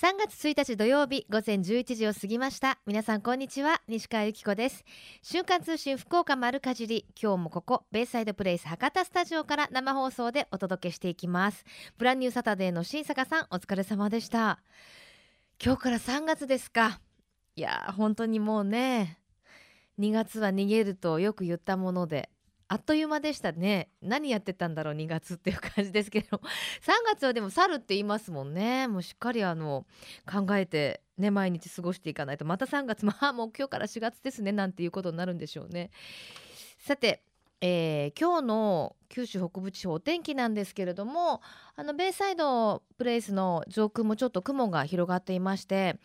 3月1日土曜日午前11時を過ぎました。皆さんこんにちは西川由紀子です。瞬間通信福岡丸かじり今日もここベイサイドプレイス博多スタジオから生放送でお届けしていきます。ブランニューサタデーの新坂さんお疲れ様でした。今日から3月ですか。いや本当にもうね2月は逃げるとよく言ったものであっという間でしたね。何やってたんだろう2月っていう感じですけど。3月はでも猿って言いますもんね。もうしっかりあの考えてね毎日過ごしていかないと。また3月 まあもう今日から4月ですねなんていうことになるんでしょうね。さてえー、今日の九州北部地方お天気なんですけれどもあのベイサイドプレイスの上空もちょっと雲が広がっていまして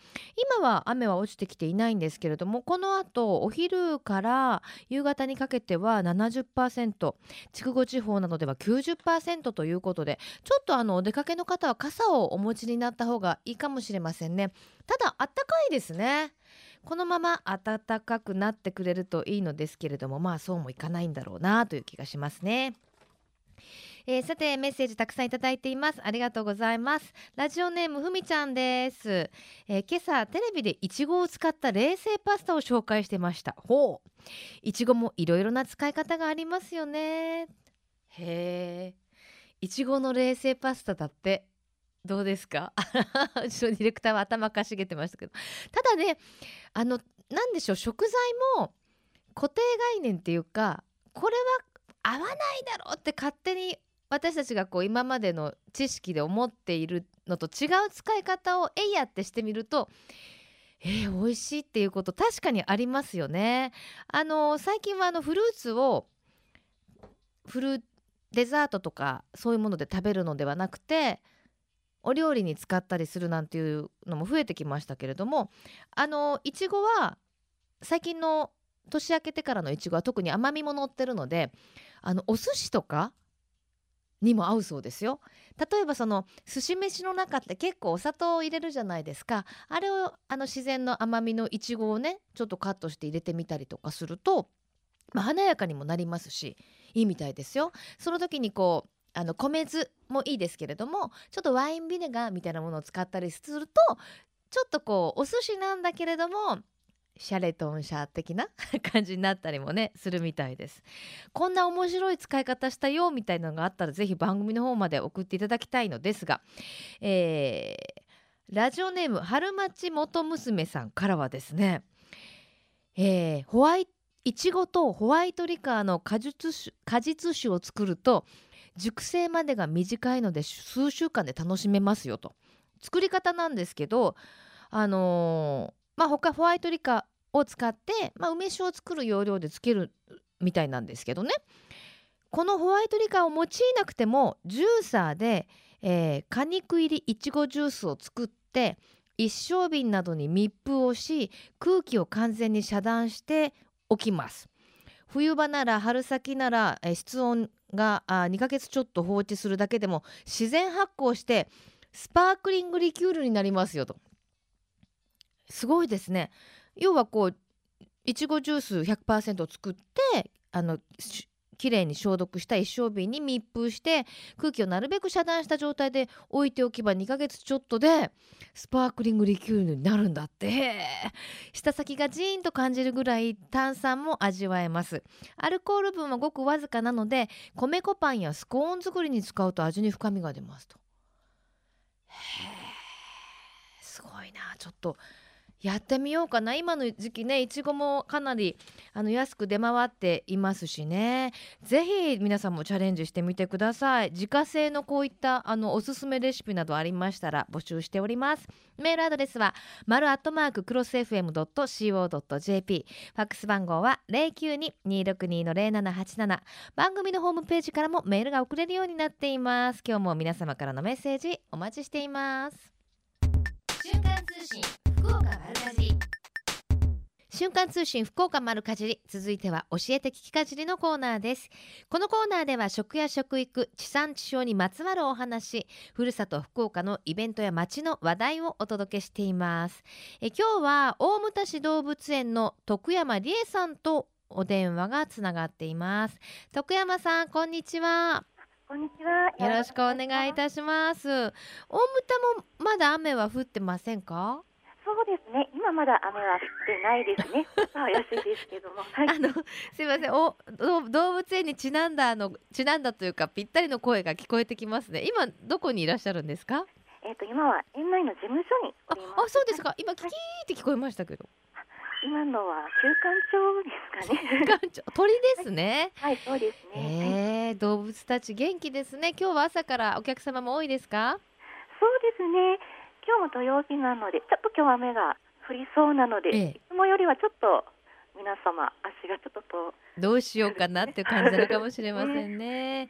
今は雨は落ちてきていないんですけれどもこのあとお昼から夕方にかけては70%筑後地方などでは90%ということでちょっとあのお出かけの方は傘をお持ちになった方がいいかもしれませんね。ただあったかいですね。このまま暖かくなってくれるといいのですけれどもまあそうもいかないんだろうなという気がしますね。えー、さてメッセージたくさんいただいています。ありがとうございます。ラジオネームふみちゃんです、えー、今朝テレビでいちごを使った冷製パスタを紹介してました。ほう。いちごもいろいろな使い方がありますよね。へえいちごの冷製パスタだってどうですか？うちのディレクターは頭かしげてましたけどただねあの何でしょう食材も固定概念っていうかこれは合わないだろうって勝手に私たちがこう今までの知識で思っているのと違う使い方をえいやってしてみるとえー、美味しいっていうこと確かにありますよね。あの最近はあのフルーツをフルデザートとかそういうもので食べるのではなくてお料理に使ったりするなんていうのも増えてきましたけれどもあのいちごは最近の年明けてからのいちごは特に甘みも乗ってるのであのお寿司とかにも合うそうですよ。例えばその寿司飯の中って結構お砂糖を入れるじゃないですか。あれをあの自然の甘みのいちごをねちょっとカットして入れてみたりとかすると、まあ、華やかにもなりますしいいみたいですよ。その時にこうあの米酢もいいですけれどもちょっとワインビネガーみたいなものを使ったりするとちょっとこうお寿司なんだけれどもシャレトンシャー的な 感じになったりもねするみたいです。こんな面白い使い方したよみたいなのがあったら是非番組の方まで送っていただきたいのですが、えー、ラジオネーム春町元娘さんからはですね、えー、ホワイいちごとホワイトリカーの果実酒を作ると熟成までが短いので数週間で楽しめますよと。作り方なんですけどあのー、まあ他ホワイトリカを使って、まあ、梅酒を作る要領でつけるみたいなんですけどね。このホワイトリカを用いなくてもジューサーで、えー、果肉入りいちごジュースを作って一升瓶などに密封をし空気を完全に遮断しておきます。冬場なら春先なら、え室温があ2ヶ月ちょっと放置するだけでも自然発酵してスパークリングリキュールになりますよと。すごいですね。要はこういちごジュース100%作ってあのきれいに消毒した一升瓶に密封して空気をなるべく遮断した状態で置いておけば2ヶ月ちょっとでスパークリングリキュールになるんだって。舌先がジーンと感じるぐらい炭酸も味わえます。アルコール分はごくわずかなので米粉パンやスコーン作りに使うと味に深みが出ますと。へえすごいな。ちょっとやってみようかな。今の時期ねいちごもかなりあの安く出回っていますしね。ぜひ皆さんもチャレンジしてみてください。自家製のこういったあのおすすめレシピなどありましたら募集しております。メールアドレスは丸アットマーククロス FM.co.jp ファックス番号は092-262-0787番組のホームページからもメールが送れるようになっています。今日も皆様からのメッセージお待ちしています。瞬間通信。福岡丸かじり瞬間通信福岡丸かじり続いては教えて聞きかじりのコーナーですこのコーナーでは食や食育地産地消にまつわるお話ふるさと福岡のイベントや街の話題をお届けしていますえ今日は大牟田市動物園の徳山理恵さんとお電話がつながっています徳山さんこんにちはこんにちは。よろろしくお願いいたします。大牟田もまだ雨は降ってませんか？そうですね。今まだ雨は降ってないですね。ちょっと怪しいですけども。はい。あのすいません。おど動物園にちなんだあのちなんだというかぴったりの声が聞こえてきますね。今どこにいらっしゃるんですか？えっ、と今は園内の事務所におあ。あそうですか。今キキーって聞こえましたけど。今のは休館長ですかね。館長 鳥ですね。はい、そうですね。はいえー、動物たち元気ですね。今日は朝からお客様も多いですか？そうですね。今日も土曜日なので、ちょっと今日は雨が降りそうなので、ええいつもよりはちょっと皆様足がちょっとと、どうしようかなっていう感じなのかもしれませんね。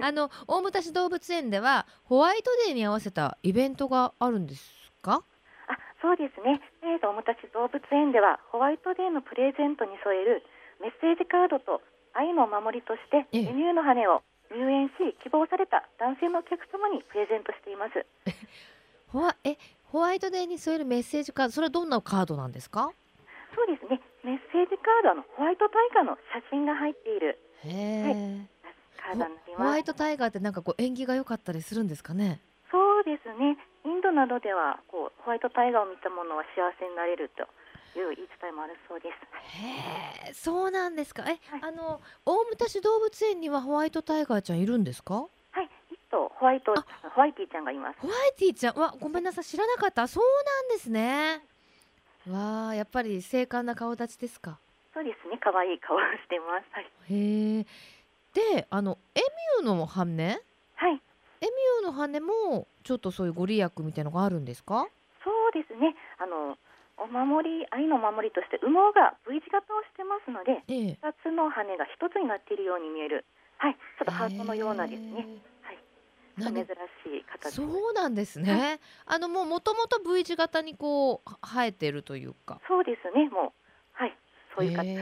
はい、あの大牟田市動物園ではホワイトデーに合わせたイベントがあるんですか？あ、そうですね。えーと、おもたち動物園ではホワイトデーのプレゼントに添えるメッセージカードと愛のお守りとしてええエミューの羽を入園し希望された男性のお客様にプレゼントしています。ホワえホワイトデーに添えるメッセージカードそれはどんなカードなんですか？そうですね。メッセージカードはあのホワイトタイガーの写真が入っているへえ、カーホワイ。トタイガーってなんかこう縁起が良かったりするんですかね？そうですね。インドなどではこうホワイトタイガーを見た者は幸せになれるという言い伝えもあるそうです。へえ、そうなんですか。え、はいあの大牟田市動物園にはホワイトタイガーちゃんいるんですか？はい。一頭ホワイトあホワイティちゃんがいます。ホワイティちゃんわごめんなさい知らなかったそうなんですねわあやっぱり精悍な顔立ちですかそうですね。可愛い顔をしています。はい。へえであのエミューの羽エはい。ミューの羽もちょっとそういうご利益みたいのがあるんですか？そうですね。あのお守り愛のお守りとして羽毛が V 字型をしてますので、ええ二つの羽が一つになっているように見える。はい。ちょっとハートのようなですね。えちょっと珍しい形。そうなんですねあのもうもともと V 字型にこうは生えてるというかそうですね。もうはい。そういう形。へ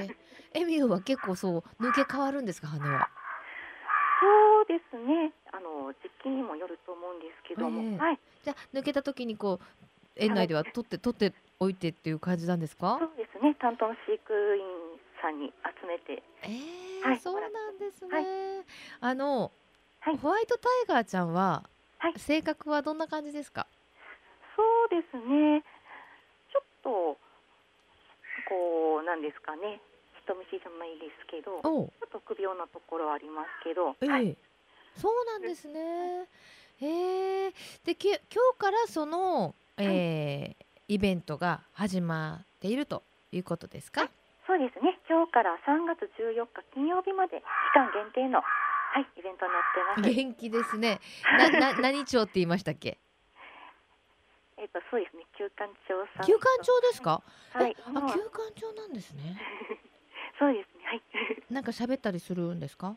えエミューは結構そう抜け変わるんですか羽は？そうですね。あの時期にもよると思うんですけども、ええはい。じゃあ抜けた時にこう園内では取って取っておいてっていう感じなんですか？そうですね。担当の飼育員さんに集めて、えーはいそうなんですね。はいあの、はいホワイトタイガーちゃんは、はい性格はどんな感じですか？そうですね。ちょっとこうなんですかね。人見知りじゃないですけど、ちょっと臆病なところはありますけど、ええはい。そうなんですね。へえでき今日からその、えーイベントが始まっているということですか？そうですね。今日から3月14日金曜日まで期間限定のはいイベントになってます。元気ですね。なな 何町って言いましたっけ？えっとそうですね。休館長さん。休館長ですか？はい。えあ今は休館長なんですね。そうですね。はい。なんか喋ったりするんですか？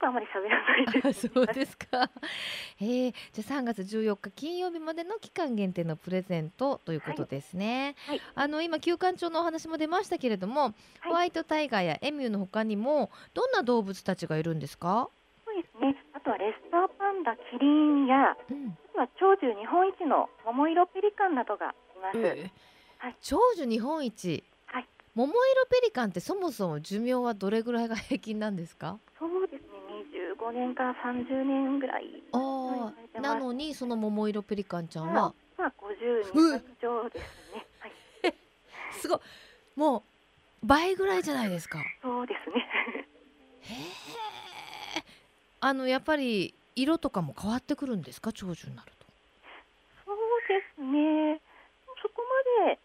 この子あまり喋らないあです。そうですか。ええじゃあ3月14日金曜日までの期間限定のプレゼントということですね。はいあの今休館長のお話も出ましたけれども、ホワイトタイガーやエミューの他にもどんな動物たちがいるんですか？そうですね。あとはレッサーパンダ、キリンや、うん。あとは長寿日本一の桃色ペリカンなどがいます。ええはい長寿日本一。はい桃色ペリカンってそもそも寿命はどれぐらいが平均なんですか？そう。25年から30年ぐらい。あはあ、いなのにその桃色ペリカンちゃんは？まあ、まあ50年以上ですね。はい。すごいもう倍ぐらいじゃないですか。そうですね。へえ。あのやっぱり色とかも変わってくるんですか？長寿になると。そうですね。そこまで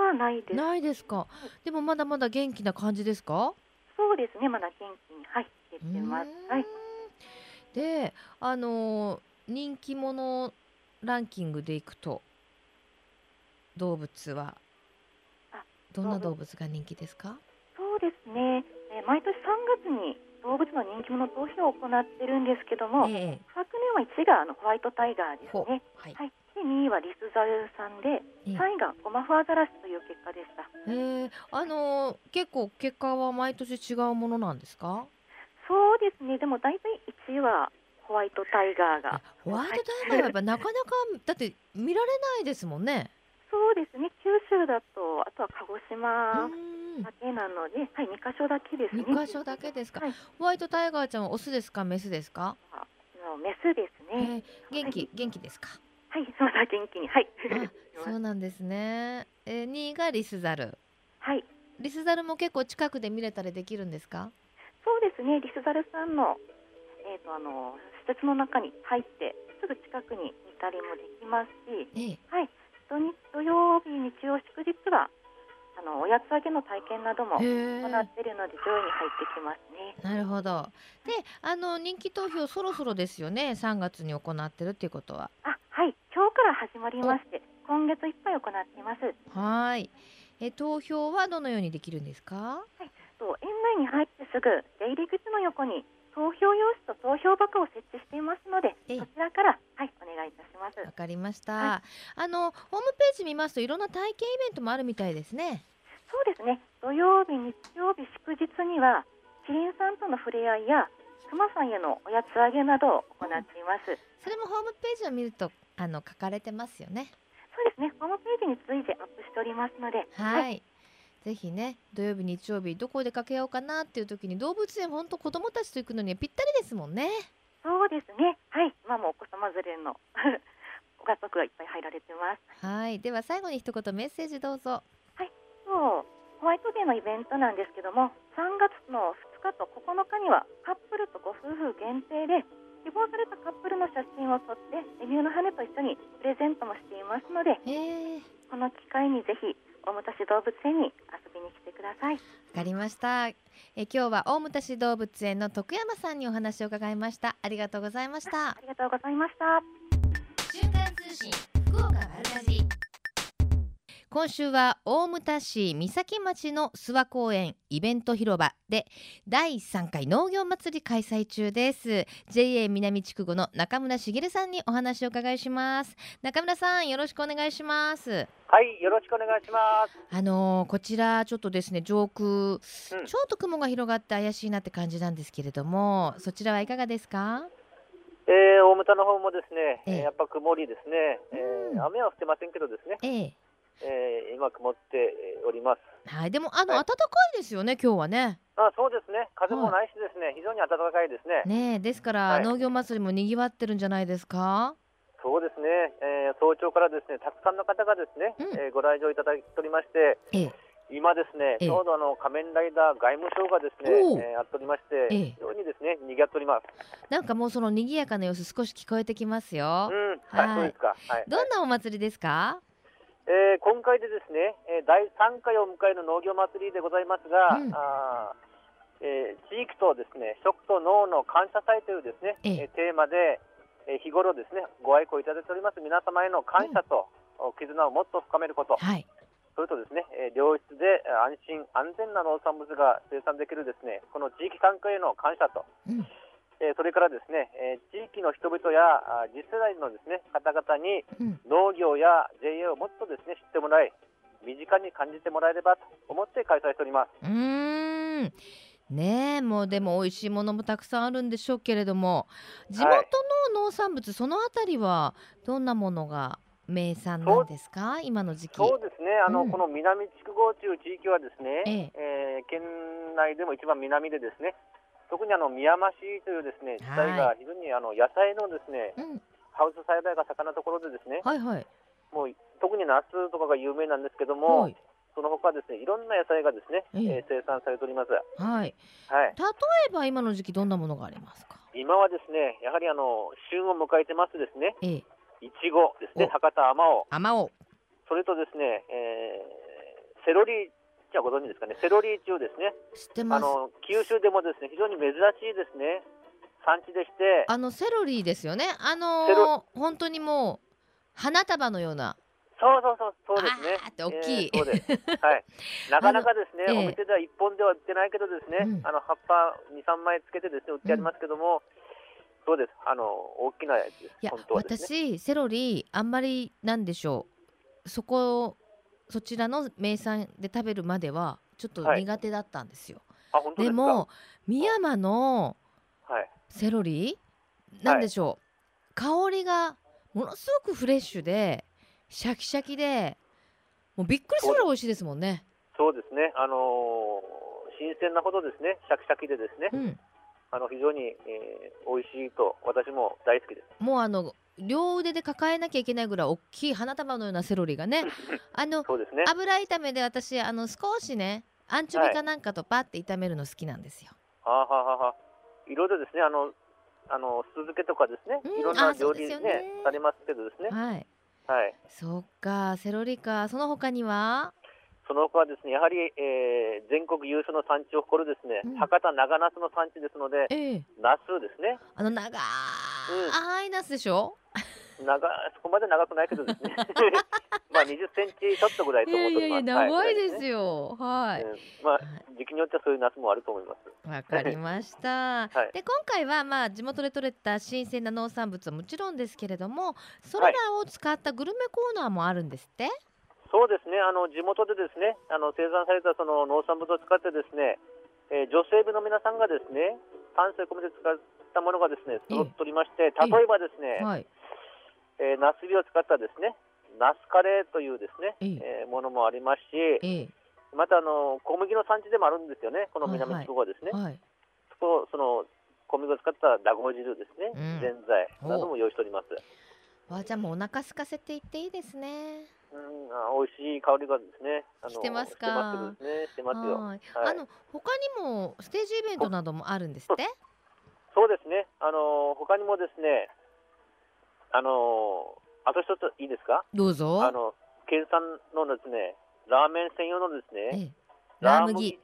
はないです。ないですか。でもまだまだ元気な感じですか。そうですね。まだ元気にはい出てます。はい。で、あのー人気者ランキングでいくと動物はあどんな動物が人気ですか？そうですね。えー毎年3月に動物の人気者投票を行ってるんですけども、ええ昨年は1位があのホワイトタイガーですね。はい。はい。で2位はリスザルさんで、ええ3位がゴマフアザラシという結果でした。えー、あのー結構結果は毎年違うものなんですか？そうですね。でも大体1位はホワイトタイガーが。ホワイトタイガーはやっぱなかなかだって見られないですもんね。そうですね。九州だとあとは鹿児う島だけなので、はい、2箇所だけですね。二箇所だけですかはい。ホワイトタイガーちゃんはオスですか？メスですか？あメスですえね。ー元気元気ですか？はい、まだ元気に、はい。あそうなんですね。えー、2位がリスザル。はい、リスザルも結構近くで見れたりできるんですか？そうですね。リスザルさんの、えっ、と、あの、施設の中に入って、すぐ近くに見たりもできますし。ええはい、土日、土曜日、日曜、祝日は。あの、おやつ揚げの体験なども行っているので、上位に入ってきますね。なるほど。で、あの人気投票そろそろですよね。3月に行ってるっていうことは。あ、はい、今日から始まりまして、今月いっぱい行っています。はーい。え投票はどのようにできるんですか？と園内に入ってすぐ出入り口の横に投票用紙と投票箱を設置していますのでええそちらからはいお願いいたしますわかりました。はあのホームページ見ますといろんな体験イベントもあるみたいですね。そうですね土曜日日曜日祝日にはキリンさんとの触れ合いや熊さんへのおやつあげなどを行っていますそれもホームページを見るとあの書かれてますよね。そうですねホームページについてアップしておりますのではい。ぜひね土曜日日曜日どこでかけようかなっていう時に動物園本当子供たちと行くのにはぴったりですもんね。そうですねはい今もお子様連れのご家族がいっぱい入られてますはい。では最後に一言メッセージどうぞ。そうホワイトデーのイベントなんですけども3月の2日と9日にはカップルとご夫婦限定で希望されたカップルの写真を撮ってレビューの羽と一緒にプレゼントもしていますのでこの機会にぜひ大牟田市動物園に遊びに来てくださいかりました。え今日は大牟田市動物園の徳山さんにお話を伺いました。ありがとうございましたあ。りがとうございました瞬間通信福岡丸かじ今週は大牟田市三崎町の諏訪公園イベント広場で第3回農業祭り開催中です。JA 南筑後の中村茂さんにお話を伺いします。中村さんよろしくお願いします。はい、よろしくお願いします。あのーこちらちょっとですね上空、うん。ちょっと雲が広がって怪しいなって感じなんですけれどもそちらはいかがですか？えー、大牟田の方もですね、ええ。えーやっぱ曇りですね、えうん。ー雨は降ってませんけどですね、えええー今曇っております。はいでもあの、はい。暖かいですよね今日はね。あ、そうですね。風もないしですね、非常に暖かいですね。ねえですから、はい。農業祭りも賑わってるんじゃないですか？そうですね、えー早朝からですね、たくさんの方がですね、うん。えーご来場いただいておりまして、ええ。今ですね、ええ。ちょうどあの仮面ライダー外務省がですね、えーやっておりまして、ええ。非常にですね、賑わっております。なんかもうその賑やかな様子少し聞こえてきますよ。うん、はいはい、そうですか。はい。どんなお祭りですか？えー今回でですね、えー第3回を迎える農業祭りでございますが、うん。あーえー地域とですね食と農の感謝祭というですね、ええ。えーテーマで、えー日頃ですねご愛顧いただいております。皆様への感謝と、お絆をもっと深めること、はい。それとですね、えー良質でえー安心安全な農産物が生産できるですねこの地域参加への感謝と、うん。えーそれからですね、えー地域の人々や次世代のですね方々にうん。農業や JA をもっとですね知ってもらい身近に感じてもらえればと思って開催しております。うーん。ねえもうでも美味しいものもたくさんあるんでしょうけれども地元の農産物、そのあたりはどんなものが名産なんですか？今の時期。そうですね。あの、うん。この南筑後という地域はですね、え。えー県内でも一番南でですね特にあの宮間市というですね地帯が非常にあの野菜のですねうん。ハウス栽培が盛んなところでですねはいはい。もう特に夏とかが有名なんですけども、はい。その他ですねいろんな野菜がですね、ええ。えー生産されております。はい。はい。例えば今の時期どんなものがありますか？今はですねやはりあの旬を迎えてますですね。ええ。いちごですねお。博多あまおう。それとですね、えーセロリじゃご存知ですかね？セロリ中ですね。知ってます。あの九州でもですね非常に珍しいですね。産地でして。あのセロリですよね。あのー、本当にもう花束のような。そうそうそうそうですね。大きい。えーそうです。はい。なかなかですね、お店では一本では売ってないけどですね、うん。あの葉っぱ二三枚つけてですね売ってありますけども、そうです。あの大きなやつです。いやね。私セロリあんまりなんでしょう。そこそちらの名産で食べるまではちょっとはい。苦手だったんですよ、あ本当でも深山のはい。セロリ？なんでしょう、香りがものすごくフレッシュでシャキシャキでもうびっくりするぐらい美味しいですもんね。そうですね。あのー新鮮なほどですね。シャキシャキでですね。うん。あの非常に、えー、美味しいと私も大好きです。もうあの両腕で抱えなきゃいけないぐらい大きい花束のようなセロリがね あのね。油炒めで私あの少しねアンチョビかなんかとバッて炒めるの好きなんですよ。はあ、はあはあはあ、いろいろですね、あの、あの酢漬けとかですね、うんいろんな料理ねねされますけどですね。はい。はい。そっかセロリかその他には？その他はですね、やはり、えー、全国有数の産地を誇るですね、うん博多長ナスの産地ですので、ええナスですね。あの長いナスでしょ？長そこまで長くないけどですね。まあ20センチちょっとぐらいいと思やいやいってます。や長いですね。よ。はい。うんまあ時期によってはそういうナスもあると思います。わかりました。はいで今回はまあ地元で採れた新鮮な農産物はもちろんですけれどもそれらを使ったグルメコーナーもあるんですって、そうですね、あの地元でですね、あの生産されたその農産物を使ってですね、えー女性部の皆さんがですね、丹精込めて使ったものがですね、揃っておりまして、例えばですね、はい。えー、ナスビを使ったですね、ナスカレーというですね、えええーものもありますし、ええまたあの小麦の産地でもあるんですよね、このはいはい南地方はですね。はい。そこその小麦を使ったラゴ汁ですね、うんぜんざいなども用意しております。わあじゃあもうお腹空かせていっていいですね。うん、あ美味しい香りがですね、あのしてますか？してますね、してますよ。あの他にもステージイベントなどもあるんですって？そうですね。あの他にもですね、あのあと一ついいですか？どうぞ。あの県産のですね、ラーメン専用のですね、ええ、ラー麦。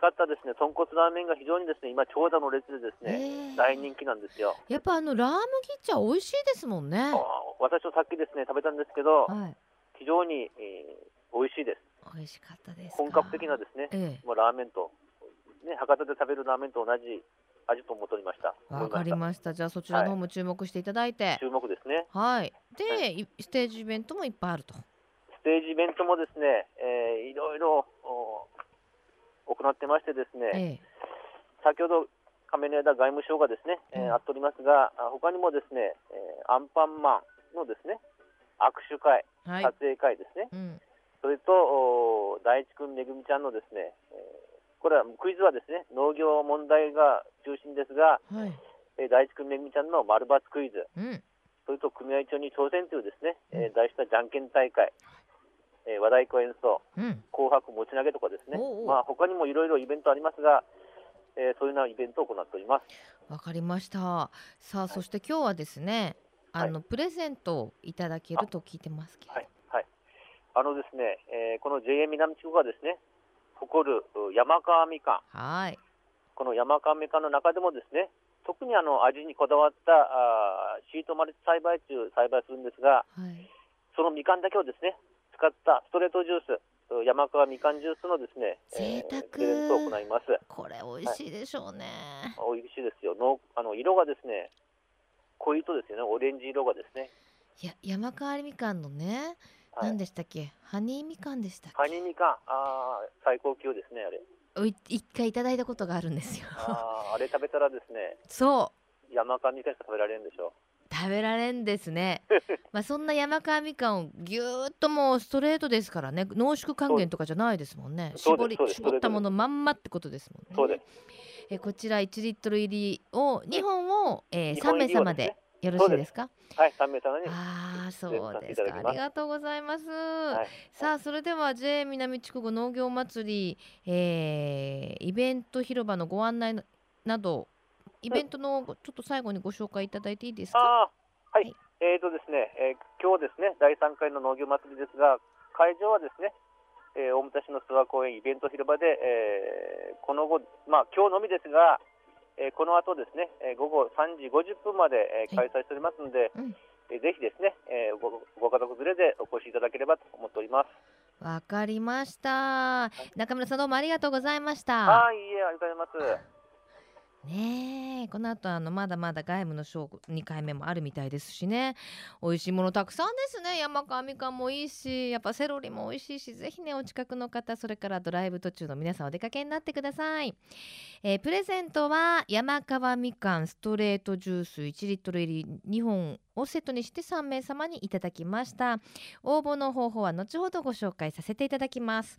使ったですね、豚骨ラーメンが非常にですね、今長蛇の列でですね、ええ大人気なんですよ。やっぱあのラー麦茶美味しいですもんね。あ私もさっきですね食べたんですけど、はい。非常に、えー美味しいです。美味しかったですか？本格的なですね、ええ。もうラーメンとね博多で食べるラーメンと同じ味と思っておりました。わかりました。じゃあそちらの方も注目していただいてした。。注目ですね。はい。で、、はいステージイベントもいっぱいあると。ステージイベントもですね、えーいろいろお行ってましてですね、ええ。先ほど亀の枝外務省がですね、えーうんあっておりますが、あ他にもですね、えーアンパンマンのですね、握手会、はい撮。影会ですね、うん。それとお大地君めぐみちゃんのですね、えーこれはクイズはですね、農業問題が中心ですが、はい。えー大地君めぐみちゃんの丸抜クイズ、うん。それと組合長に挑戦というですね、えー題したじゃんけん大会、えー和太鼓演奏、うん。紅白持ち投げとかですね、おうおうまあ他にもいろいろイベントありますが、えーそういうようなイベントを行っております。わかりました。さあ、そして今日はですね、あの、プレゼントをいただけると聞いてますけど。はい、はい。あのですね、えーこの JA 南地区がですね、誇るう山川みかん、はい。この山川みかんの中でもですね、特にあの味にこだわったあーシートマルチ栽培中栽培するんですが、はい。そのみかんだけをですね、使ったストレートジュース、う山川みかんジュースのですね、贅沢プレゼントを行います。これ美味しいでしょうね。美味しいですよ。のあの色がですね、濃いとですよね、オレンジ色がですね、いや、山川みかんのね、はい何でしたっけ、ハニーみかんでしたっカニみかん、あー最高級ですね、あれ。け。おい一回いただいたことがあるんですよ。あーあれ食べたらですね、そう。山川みかんしか食べられるんでしょ食べられんですね。まあそんな山川みかんをぎゅーっともうストレートですからね濃縮還元とかじゃないですもんね絞り絞ったものまんまってことですもんねそうです。えこちら1リットル入りを2本を、えー、3日本入名様でよろしいですか？はい、3名様に。ああそうですか。ありがとうございます、はい。さあそれでは JA 南筑後農業祭り、えーイベント広場のご案内ななどイベントのちょっと最後にご紹介いただいていいですか？はい。はい。えーとですね、えー今日ですね、第3回の農業祭りですが、会場はですね、えー大牟田市の諏訪公園イベント広場で、えーこの後、まあ今日のみですが、えーこの後ですね、えー午後3時50分まで、えーはい開催しておりますので、うんえーぜひですね、えーごご家族連れでお越しいただければと思っております。わかりました。中村さんどうもありがとうございました。はい、いいえ、ありがとうございます。ねえ、この後あのまだまだ外務のショー2回目もあるみたいですしね。美味しいものたくさんですね。山川みかんもいいし、やっぱセロリも美味しいし、ぜひねお近くの方、それからドライブ途中の皆さんお出かけになってください。えープレゼントは山川みかんストレートジュース1リットル入り2本をセットにして3名様にいただきました。応募の方法は後ほどご紹介させていただきます。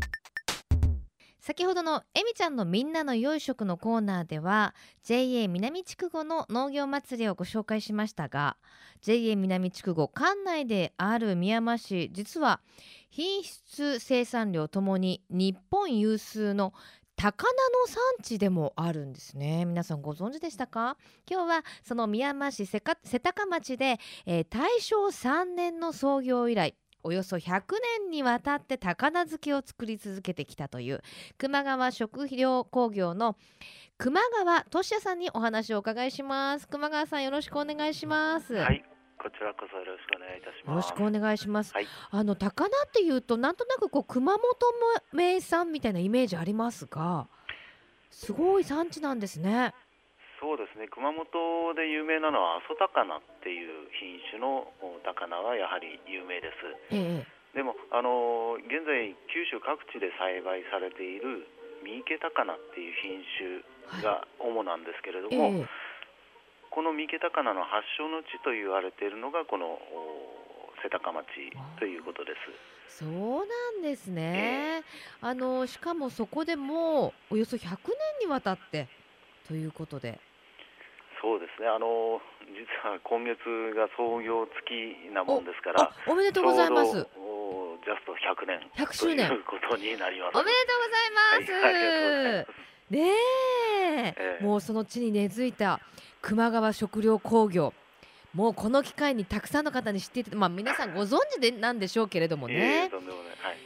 先ほどのえみちゃんのみんなの良い食のコーナーでは JA 南筑後の農業祭りをご紹介しましたが JA 南筑後管内である宮山市実は品質生産量ともに日本有数の高菜の産地でもあるんですね。皆さんご存知でしたか？今日はその宮山市瀬高町で、えー、大正3年の創業以来およそ100年にわたって高菜漬けを作り続けてきたという熊川食料工業の熊川俊也さんにお話をお伺いします。熊川さんよろしくお願いします。はいこちらこそよろしくお願いいたします。よろしくお願いします、はい、あの高菜っていうとなんとなくこう熊本名産みたいなイメージありますがすごい産地なんですねそうですね。熊本で有名なのは阿蘇高菜っていう品種の高菜はやはり有名です、ええ、でもあの現在九州各地で栽培されている三池高菜っていう品種が主なんですけれども、はいえ、この三池高菜の発祥の地と言われているのがこの瀬高町ということです。そうなんですね、あのしかもそこでもおよそ100年にわたってということでそうですね。あの実は今月が創業月なもんですからおめでとうございます。ジャスト100年。100周年。ということになります。おめでとうございます、ねえ。えー、もうその地に根付いた熊川食料工業もうこの機会にたくさんの方に知っていて、まあ、皆さんご存知でなんでしょうけれどもね。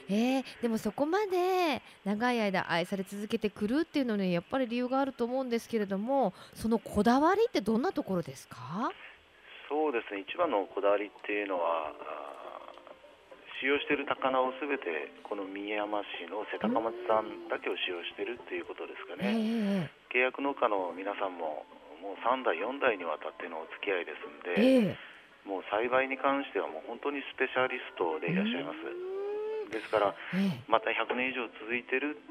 えー、でもそこまで長い間愛され続けてくるっていうのにやっぱり理由があると思うんですけれどもそのこだわりってどんなところですか？そうですね。一番のこだわりっていうのは使用している高菜をすべてこの三山市の瀬高松産だけを使用しているっていうことですかね、えー、契約農家の皆さんももう3代、4代にわたってのお付き合いですんで、えー、もう栽培に関してはもう本当にスペシャリストでいらっしゃいます。ですから、また100年以上続いてる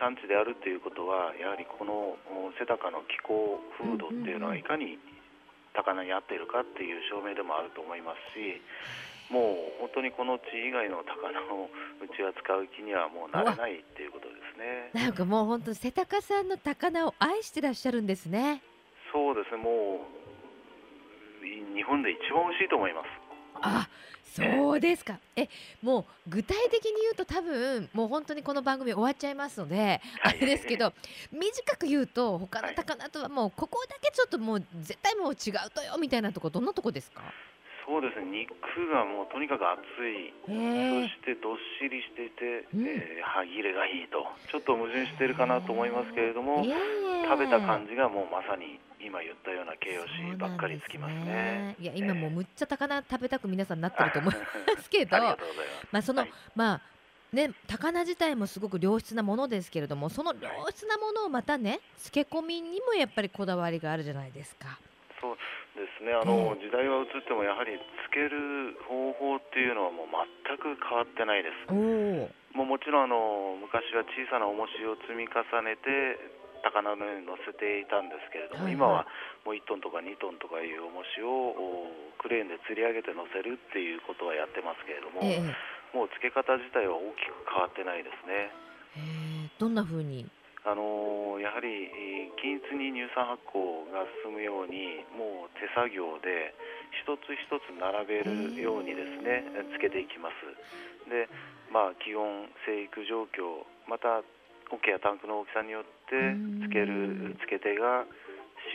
産地であるということはやはりこの瀬高の気候風土っていうのはいかに高菜に合っているかっていう証明でもあると思いますしもう本当にこの地以外の高菜をうちは使う気にはもうなれないっていうことですね。なんかもう本当瀬高さんの高菜を愛してらっしゃるんですねそうですね、もう日本で一番美味しいと思います。あそうですか。え、もう具体的に言うと多分もう本当にこの番組終わっちゃいますので、あれですけど、短く言うと他の高菜とはもうここだけちょっともう絶対もう違うとよみたいなとこどんなとこですか？そうですね。肉がもうとにかく厚い、そしてどっしりしていて、うん、えー、歯切れがいいと。ちょっと矛盾してるかなと思いますけれども食べた感じがもうまさに今言ったような形容詞ばっかりつきますね。すねいや今もうむっちゃ高菜食べたく皆さんなってると思いますけど まあその、はい、まあね、高菜自体もすごく良質なものですけれどもその良質なものをまたね漬け込みにもやっぱりこだわりがあるじゃないですか。そうですねあの、時代は移ってもやはりつける方法っていうのはもう全く変わってないです。もうもちろんあの昔は小さな重しを積み重ねて高菜の上に乗せていたんですけれども、はいはい、今はもう1トンとか2トンとかいう重しをクレーンで吊り上げて乗せるっていうことはやってますけれども、えもう付け方自体は大きく変わってないですね。どんな風に？あのやはり均一に乳酸発酵が進むようにもう手作業で一つ一つ並べるようにですねつけていきます。でまあ気温生育状況また桶やタンクの大きさによってつけるつけ手が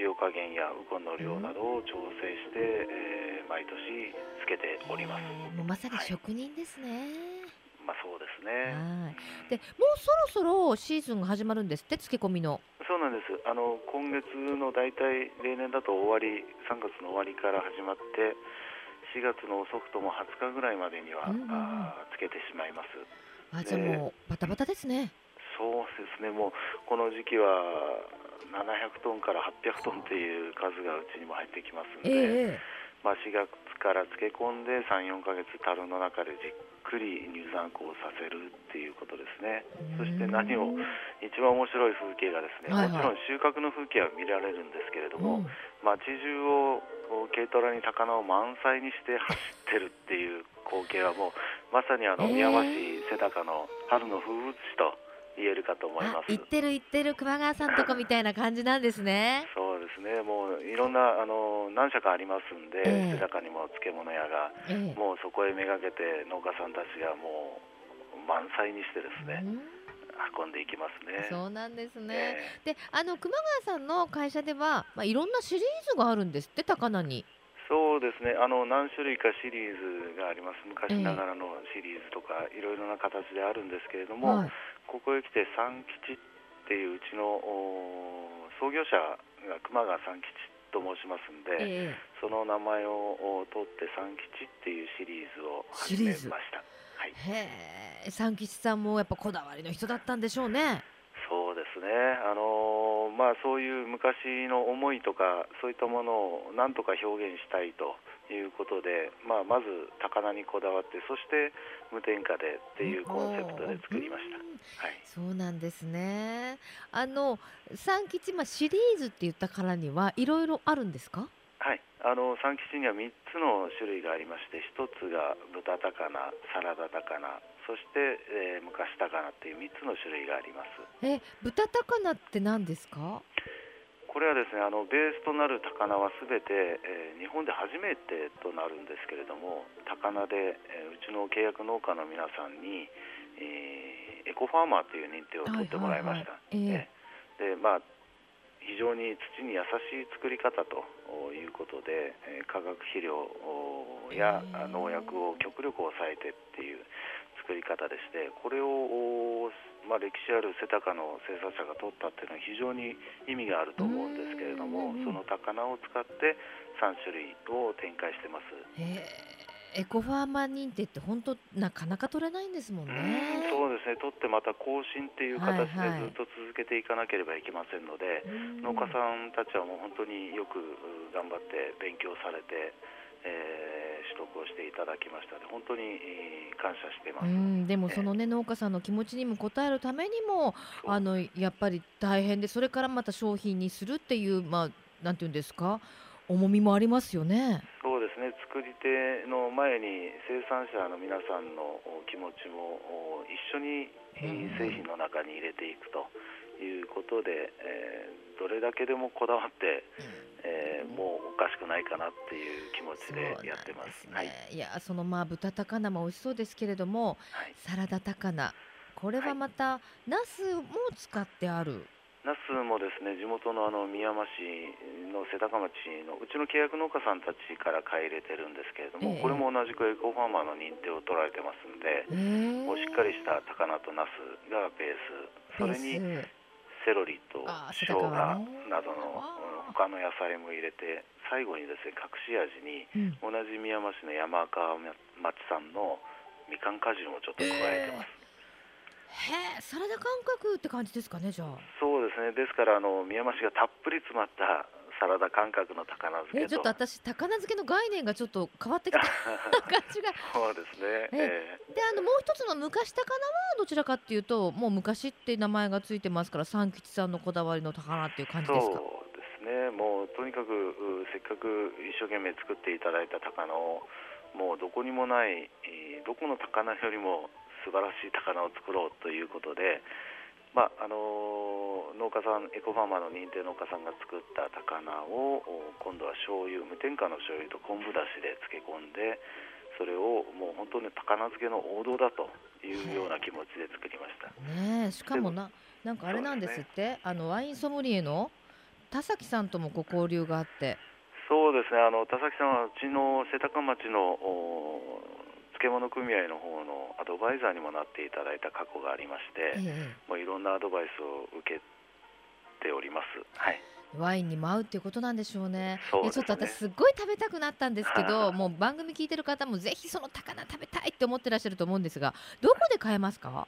塩加減やウコンの量などを調整して、えー、毎年つけております。もうまさに職人ですね、はいまあそうですね。でもうそろそろシーズンが始まるんですって漬け込みの。そうなんです。あの今月の大体例年だと終わり3月の終わりから始まって4月の遅くとも20日ぐらいまでには、うんうん、あつけてしまいます。あじゃあもうバタバタですねそうですね。もうこの時期は700トンから800トンっていう数がうちにも入ってきますので、えー、まあ、4月から漬け込んで34か月樽の中でじっくり乳酸酵させるっていうことですね。そして何を一番面白い風景がですね、はいはい、もちろん収穫の風景は見られるんですけれども、うん、街中を軽トラに高菜を満載にして走ってるっていう光景はもうまさにあの宮間市瀬高の春の風物詩と言えるかと思います。行ってる行ってる熊川さんとこみたいな感じなんですね。そうですね。もういろんなあの何社かありますんで、えー、中にも漬物屋が、えー、もうそこへめがけて農家さんたちがもう満載にしてですね。運んでいきますね。そうなんですね。えー、で、あの熊川さんの会社では、まあいろんなシリーズがあるんですって高菜に。そうですね。あの何種類かシリーズがあります。昔ながらのシリーズとか、いろいろな形であるんですけれども、はい、ここへ来て三吉っていううちの創業者が熊川三吉と申しますんで、えー、その名前を取って三吉っていうシリーズを始めました。はい、へえ、三吉さんもやっぱこだわりの人だったんでしょうね。そうですね。あのー、まあそういう昔の思いとかそういったものをなんとか表現したいということで、まあ、まず高菜にこだわってそして無添加でっていうコンセプトで作りました、はい、そうなんですね。あの三吉、まあ、シリーズって言ったからにはいろいろあるんですか？はい。あの三吉には3つの種類がありまして1つが豚高菜サラダ高菜そして、えー、昔高菜っていう3つの種類があります。え豚高菜って何ですか？これはですねあのベースとなる高菜はすべて、えー、日本で初めてとなるんですけれども高菜で、えー、うちの契約農家の皆さんに、えー、エコファーマーという認定を取ってもらいました。でまあ非常に土に優しい作り方ということで、えー、化学肥料や農薬を極力抑えてっていう作り方でしてこれをまあ、歴史ある瀬高の生産者が取ったっていうのは非常に意味があると思うんですけれどもその高菜を使って3種類を展開してます。エコファーマー認定って本当なかなか取れないんですもんね。うそうですね。取ってまた更新っていう形でずっと続けていかなければいけませんので、はいはい、農家さんたちはもう本当によく頑張って勉強されて、えー、取得をしていただきましたので本当に感謝してます。うんでもそのね、農家さんの気持ちにも応えるためにもあのやっぱり大変でそれからまた商品にするっていうまあなんていうんですか重みもありますよね。そうですね。作り手の前に生産者の皆さんの気持ちも一緒に製品の中に入れていくということで、えー、どれだけでもこだわって、えー、もうおかしくないかなっていう気持ちでやってます。すね、はい、いやそのまあ豚高菜も美味しそうですけれども、はい、サラダ高菜。これはまた、はい、ナスも使ってある？ナスもですね地元のあの宮間市の瀬高町のうちの契約農家さんたちから買い入れてるんですけれども、えー、これも同じくエコファーマーの認定を取られてますんで、えー、もうしっかりした高菜とナスがベース。それにセロリと生姜などの他の野菜も入れて最後にですね隠し味に同じ宮間市の山川町産のみかん果汁もちょっと加えてます。えー。へえサラダ感覚って感じですかねじゃあ。そうですね。ですからあの宮間市がたっぷり詰まったサラダ感覚の高菜漬けちょっと私高菜漬けの概念がちょっと変わってきた。感じが。そうですね、えー、であのもう一つの昔高菜はどちらかっていうともう昔って名前がついてますから三吉さんのこだわりの高菜っていう感じですか？そうですね。もうとにかくせっかく一生懸命作っていただいた高菜をもうどこにもない、どこの高菜よりも素晴らしい高菜を作ろうということで、まああの農家さんエコファーマーの認定農家さんが作った高菜を今度は醤油無添加の醤油と昆布だしで漬け込んでそれをもう本当に高菜漬けの王道だというような気持ちで作りました。ねしかもななんかあれなんですって、ね、あのワインソムリエの田崎さんともご交流があって。そうですねあの田崎さんはうちの瀬高町の漬物組合の方のアドバイザーにもなっていただいた過去がありまして、ええ、もういろんなアドバイスを受けっております。はい。ワインにも合うっていうことなんでしょうね。うねちょっと私すっごい食べたくなったんですけど、もう番組聞いてる方もぜひその高菜食べたいって思ってらっしゃると思うんですが、どこで買えますか？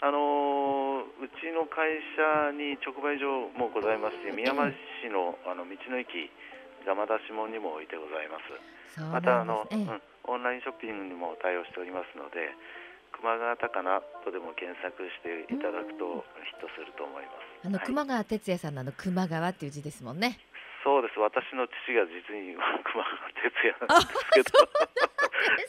あのー、うちの会社に直売所もございますし、宮山市のあの道の駅山田下にも置いてございます。またあの、うん、オンラインショッピングにも対応しておりますので、熊川高菜とでも検索していただくとヒットすると思います。あの、はい、熊川哲也さんのあの熊川っていう字ですもんね。そうです。私の父が実に 熊川哲也なんですけど、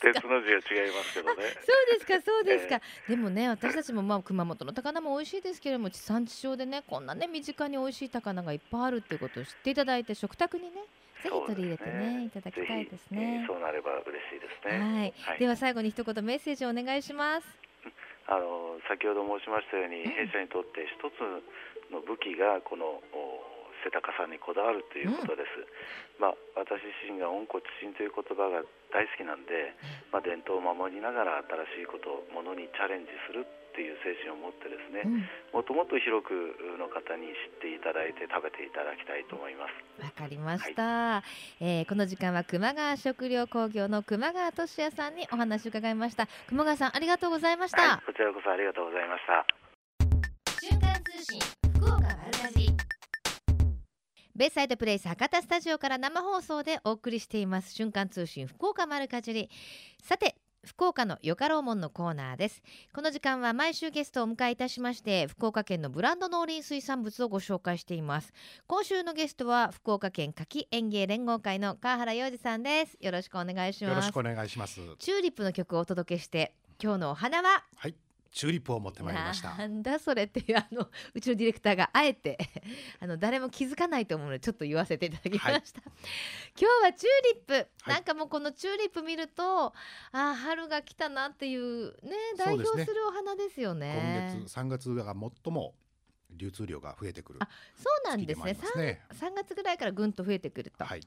鉄の字は違いますけどね。そうですか、そうですか。えー、でもね、私たちもまあ熊本の高菜も美味しいですけれども、地産地消でね、こんなね身近に美味しい高菜がいっぱいあるっていうことを知っていただいて食卓にね。ぜひ取り入れてね、ねいただきたいですね。そうなれば嬉しいですね。はい。はい、では最後に一言メッセージをお願いします。あの先ほど申しましたように、弊社にとって一つの武器がこの背高さにこだわるということです、うん、まあ、私自身が温故知新という言葉が大好きなんで、まあ、伝統を守りながら新しいことものにチャレンジするっていう精神を持ってですね、もっともっと広くの方に知っていただいて食べていただきたいと思います。わかりました、はい、えー、この時間は熊谷食料工業の熊谷俊也さんにお話を伺いました。熊谷さんありがとうございました、はい、こちらこそありがとうございました。瞬間通信ベイサイドプレイス博多スタジオから生放送でお送りしています。瞬間通信福岡丸かじり。さて福岡のよかろうもんのコーナーです。この時間は毎週ゲストをお迎えいたしまして福岡県のブランド農林水産物をご紹介しています。今週のゲストは福岡県柿園芸連合会の川原洋二さんです。よろしくお願いします。よろしくお願いします。チューリップの曲をお届けして今日のお花は？はいチューリップを持ってまいりました。なんだそれっていうあの うちのディレクターがあえて あの誰も気づかないと思うのでちょっと言わせていただきました、はい、今日はチューリップ、はい、なんかもうこのチューリップ見るとあ春が来たなっていうね代表するお花ですよね、ね、今月3月が最も流通量が増えてくるあそうなんですね。ね。3, 3月ぐらいからぐんと増えてくると、はい。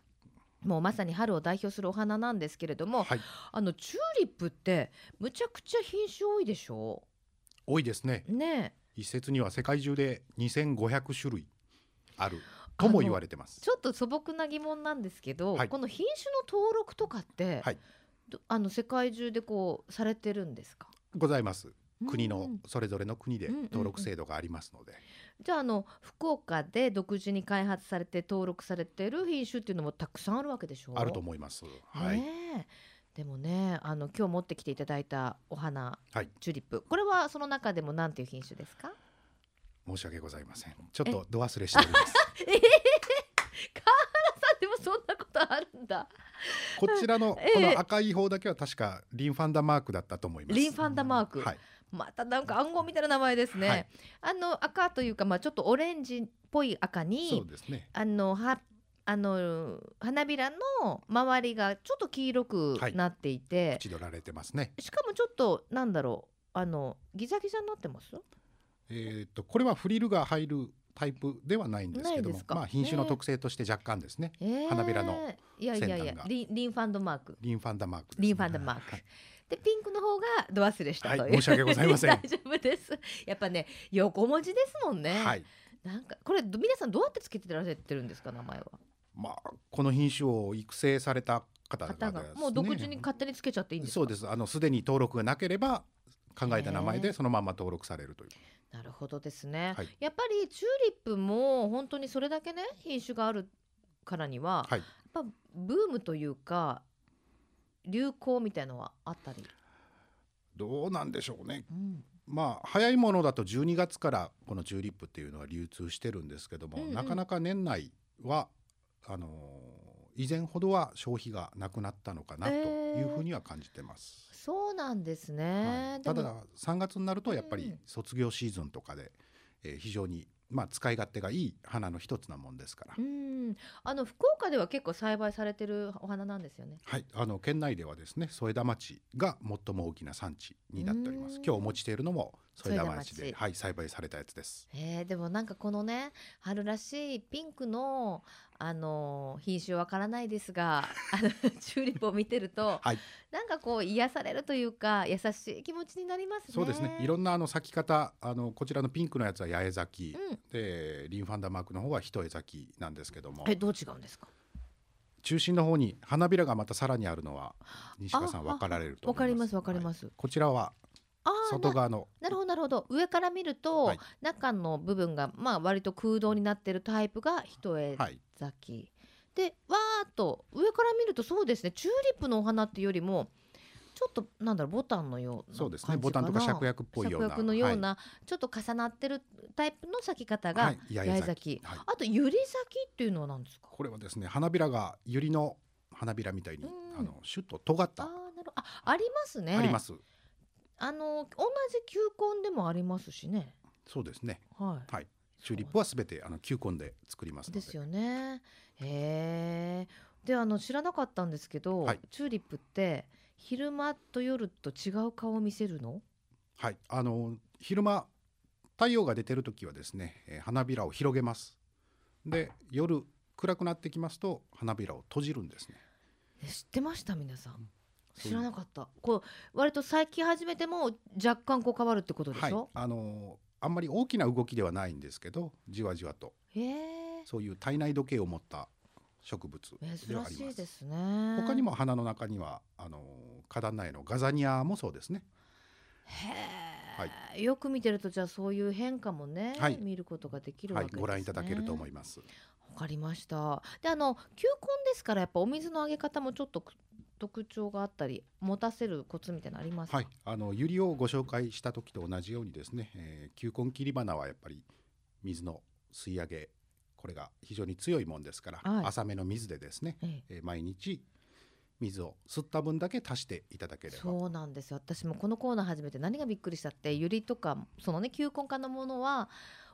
もうまさに春を代表するお花なんですけれども、はい、あのチューリップってむちゃくちゃ品種多いでしょ？多いですね。ね一説には世界中で2500種類あるとも言われてます。ちょっと素朴な疑問なんですけど、はい、この品種の登録とかって、はい、あの世界中でこうされてるんですか？ございます。国のそれぞれの国で登録制度がありますので。じゃああの福岡で独自に開発されて登録されてる品種っていうのもたくさんあるわけでしょ？う。あると思います。はい。ねでもねあの今日持ってきていただいたお花、はい、チューリップこれはその中でも何ていう品種ですか？申し訳ございません。ちょっとど忘れしております。え？ー、川原さんでもそんなことあるんだ。こちらの この赤い方だけは確かリンファンダマークだったと思います。リンファンダマーク、はい、またなんか暗号みたいな名前ですね、はい、あの赤というかまあちょっとオレンジっぽい赤にそうですね。あの葉あの花びらの周りがちょっと黄色くなっていて、はい、取られてますね。しかもちょっとなんだろうあのギザギザになってます？えっとこれはフリルが入るタイプではないんですけどもまあ品種の特性として若干ですね、えー、花びらのいやいやいやリリンファンドマーク。リンファンダマーク、ね、リンファンダマーク、はい、でピンクの方がド忘れしたという、はい、申し訳ございません。大丈夫です。やっぱね横文字ですもんね。はい。なんかこれ皆さんどうやってつけてられてるんですか名前は？まあ、この品種を育成された方が、ね、もう独自に勝手につけちゃっていいんですそうです。あのすでに登録がなければ考えた名前でそのまま登録されるという。なるほどですね、はい、やっぱりチューリップも本当にそれだけね品種があるからには、はい、やっぱブームというか流行みたいのはあったり？どうなんでしょうね、うん、まあ早いものだと12月からこのチューリップっていうのは流通してるんですけども、うんうん、なかなか年内はあの以前ほどは消費がなくなったのかなというふうには感じてます。えー、そうなんですね、はい、ただ3月になるとやっぱり卒業シーズンとかで、えー、非常にまあ、使い勝手がいい花の一つなもんですから。うんあの福岡では結構栽培されてるお花なんですよね。はい、あの県内ではですね、添田町が最も大きな産地になっております。今日お持ちしているのも添田町ではい栽培されたやつです。えー、でもなんかこのね春らしいピンクのあの品種わからないですがあの チューリップを見てると、はい、なんかこう癒されるというか優しい気持ちになりますね。そうですね。いろんなあの咲き方あのこちらのピンクのやつは八重咲き、うん、でリンファンダマークの方は一重咲きなんですけども。えどう違うんですか？中心の方に花びらがまたさらにあるのは西川さん分かられるとわかりますわかります、はい、こちらは外側の。なるほどなるほど。上から見ると、はい、中の部分がまあ割と空洞になってるタイプが一重咲き、はい、でわーっと上から見るとそうですね。チューリップのお花っていうよりもちょっとなんだろうボタンのようなそうですね。ボタンとか芍薬っぽいような。芍薬のような、はい、ちょっと重なってるタイプの咲き方が八重咲き、はい、あと百合咲きっていうのは何ですか？これはですね花びらが百合の花びらみたいに、あのシュッと尖った。あなるあありますね。ありますあの同じ球根でもありますしね。そうですね。はい、はい、チューリップはすべてあの球根で作りますで。すよね。へえであの知らなかったんですけど、はい、チューリップって昼間と夜と違う顔を見せるの？はい。あの昼間太陽が出てる時はですね、えー、花びらを広げます。で夜暗くなってきますと花びらを閉じるんですね。知ってました皆さん、知らなかったこう割と最近始めても若干こう変わるってことでしょ、はい、あのあんまり大きな動きではないんですけどじわじわとそういう体内時計を持った植物ではあります。ですね。他にも花の中にはあの花壇内のガザニアもそうですね。へはい、よく見てるとじゃあそういう変化もね、はい、見ることができるわけですね、はい、ご覧いただけると思います。わかりました。であの球根ですからやっぱお水のあげ方もちょっと特徴があったり持たせるコツみたいなありますはい、あのユリをご紹介した時と同じようにですね、えー、球根切り花はやっぱり水の吸い上げこれが非常に強いもんですから、はい、浅めの水でですね、ええ。ー、毎日水を吸った分だけ足していただければ。そうなんですよ。私もこのコーナー始めて何がびっくりしたってゆりとかそのね球根科のものは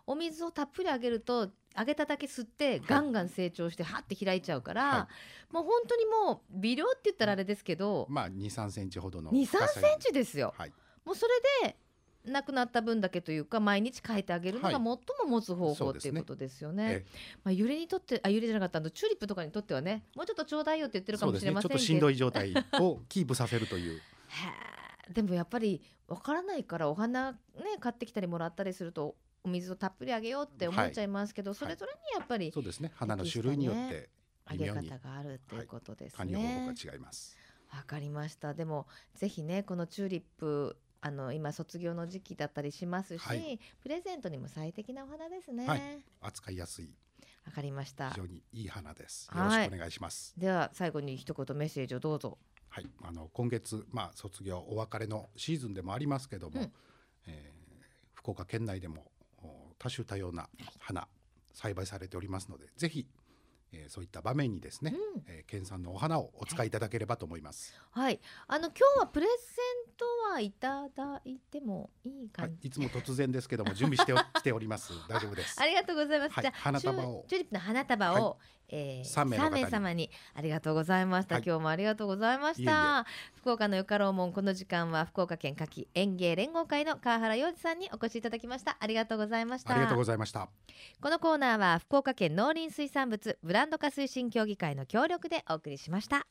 お水をたっぷりあげるとあげただけ吸ってガンガン成長してはって開いちゃうから、はい、もう本当にもう微量って言ったらあれですけど、まあ23センチほどの23センチですよ、はい、もうそれでなくなった分だけというか毎日変えてあげるのが最も持つ方法、っていうことですよね。ね。まあゆりにとってあゆりじゃなかったのチューリップとかにとってはねもうちょっとちょうだいよって言ってるかもしれませんけど、ね、ちょっとしんどい状態をキープさせるという。でもやっぱりわからないからお花ね買ってきたりもらったりするとお水をたっぷりあげようって思っちゃいますけど、はい、それぞれにやっぱり、そうですね花の種類によってあげ方があるっていうことですね。はい、が違います。わかりました。でもぜひねこのチューリップあの今卒業の時期だったりしますし、はい、プレゼントにも最適なお花ですね。はい、扱いやすい。わかりました。非常にいい花です。よろしくお願いします。では最後に一言メッセージをどうぞ。はい、あの今月まあ卒業お別れのシーズンでもありますけども、うん、えー、福岡県内でも多種多様な花、栽培されておりますので、ぜひえー、そういった場面にですね、うん、えー、県産のお花をお使いいただければと思います。はい、あの今日はプレゼントはいただいてもいいか、はい、いつも突然ですけども準備してき ております。大丈夫です。ありがとうございます。はい、じゃ花束を。チューリップの花束を、はい、えー、3名 ,3 名様にありがとうございました、はい、今日もありがとうございました。福岡のよかろうもんこの時間は福岡県夏季園芸連合会の川原洋二さんにお越しいただきました。ありがとうございました。ありがとうございました。このコーナーは福岡県農林水産物ブランド化推進協議会の協力でお送りしました。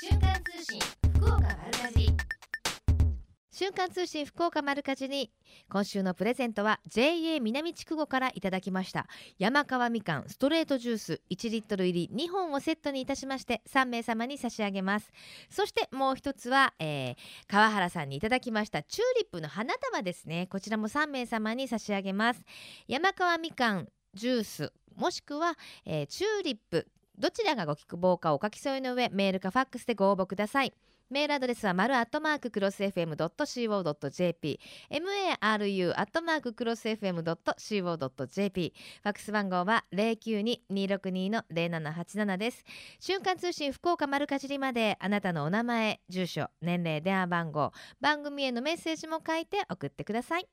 瞬間通信福岡丸かじ瞬間通信福岡丸かじに今週のプレゼントは JA 南筑後からいただきました。山川みかんストレートジュース1リットル入り2本をセットにいたしまして3名様に差し上げます。そしてもう一つは、えー、川原さんにいただきましたチューリップの花束ですね。こちらも3名様に差し上げます。山川みかんジュースもしくは、えー、チューリップどちらがご希望かお書き添えの上メールかファックスでご応募ください。メールアドレスは丸アットマーククロス FM.co.jp maru アットマーククロス FM.co.jp ファックス番号は092-262-0787です。瞬間通信福岡丸かじりまで。あなたのお名前住所年齢電話番号番組へのメッセージも書いて送ってください。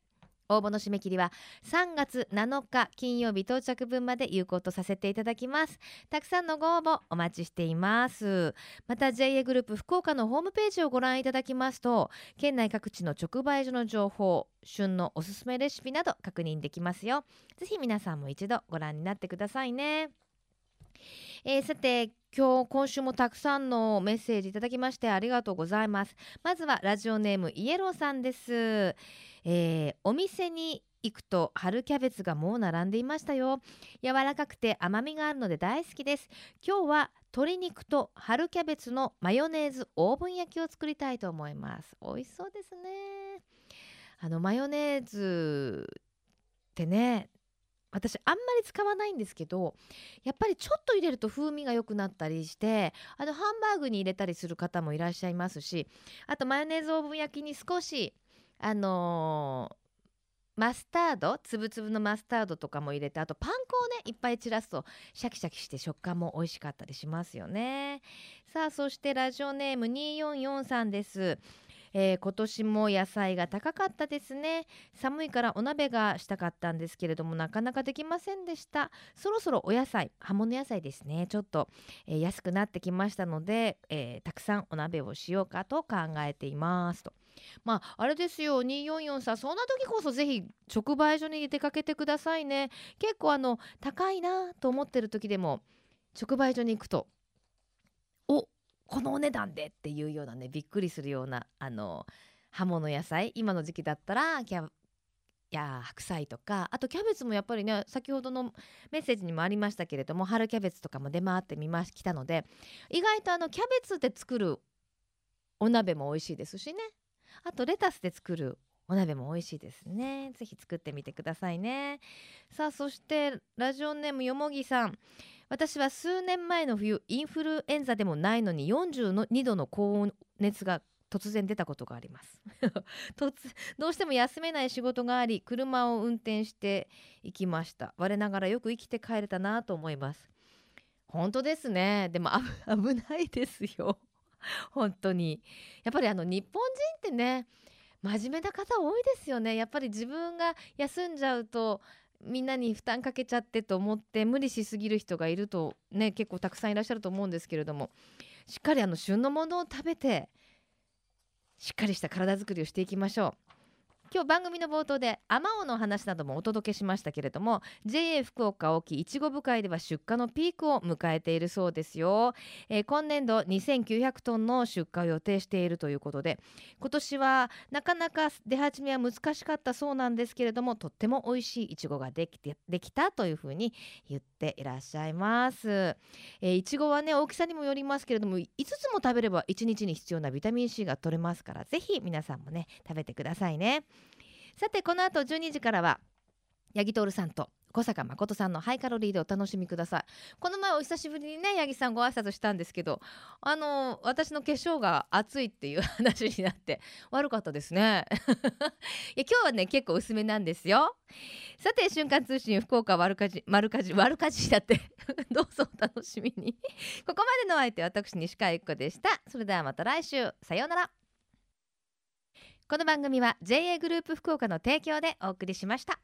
応募の締め切りは3月7日金曜日到着分まで有効とさせていただきます。たくさんのご応募お待ちしています。また JA グループ福岡のホームページをご覧いただきますと県内各地の直売所の情報旬のおすすめレシピなど確認できますよ。ぜひ皆さんも一度ご覧になってくださいね。えー、さて今日今週もたくさんのメッセージいただきましてありがとうございます。まずはラジオネームイエローさんです。えー、お店に行くと春キャベツがもう並んでいましたよ。柔らかくて甘みがあるので大好きです。今日は鶏肉と春キャベツのマヨネーズオーブン焼きを作りたいと思います。美味しそうですね。あのマヨネーズってね私あんまり使わないんですけどやっぱりちょっと入れると風味が良くなったりしてあのハンバーグに入れたりする方もいらっしゃいますしあとマヨネーズオーブン焼きに少しあのーマスタードつぶつぶのマスタードとかも入れてあとパン粉をねいっぱい散らすとシャキシャキして食感も美味しかったりしますよね。さあそしてラジオネーム2443です。えー、今年も野菜が高かったですね。寒いからお鍋がしたかったんですけれどもなかなかできませんでした。そろそろお野菜葉物野菜ですね。ちょっと、えー、安くなってきましたので、えー、たくさんお鍋をしようかと考えていますと。まああれですよ。244さんそんな時こそぜひ直売所に出かけてくださいね。結構あの高いなと思ってる時でも直売所に行くとおこのお値段でっていうようなねびっくりするようなあの葉物野菜今の時期だったらキャや白菜とかあとキャベツもやっぱりね先ほどのメッセージにもありましたけれども春キャベツとかも出回ってみましたので意外とあのキャベツで作るお鍋も美味しいですしね。あとレタスで作るお鍋も美味しいですね。ぜひ作ってみてくださいね。さあそしてラジオネームよもぎさん。私は数年前の冬インフルエンザでもないのに42度の高温熱が突然出たことがあります。突どうしても休めない仕事があり車を運転して行きました。我ながらよく生きて帰れたなと思います。本当ですね。でも 危ないですよ。本当に。やっぱりあの日本人ってね真面目な方多いですよね。やっぱり自分が休んじゃうとみんなに負担かけちゃってと思って無理しすぎる人がいるとね結構たくさんいらっしゃると思うんですけれどもしっかりあの旬のものを食べてしっかりした体づくりをしていきましょう。今日番組の冒頭であまおの話などもお届けしましたけれども JA 福岡沖いちご部会では出荷のピークを迎えているそうですよ、えー、今年度2900トンの出荷を予定しているということで今年はなかなか出始めは難しかったそうなんですけれどもとっても美味しいいちごができてできたというふうに言っていらっしゃいます。えー、いちごはね大きさにもよりますけれども5つも食べれば1日に必要なビタミン C が取れますからぜひ皆さんもね食べてくださいね。さてこの後12時からは八木徹さんと小坂誠さんのハイカロリーでお楽しみください。この前お久しぶりにね八木さんご挨拶したんですけどあの私の化粧が熱いっていう話になって悪かったですね。いや今日はね結構薄めなんですよさて瞬間通信福岡丸かじ丸かじ丸かじだって どうぞお楽しみに。ここまでの相手私西川由紀子でした。それではまた来週。さようなら。この番組は JA グループ福岡の提供でお送りしました。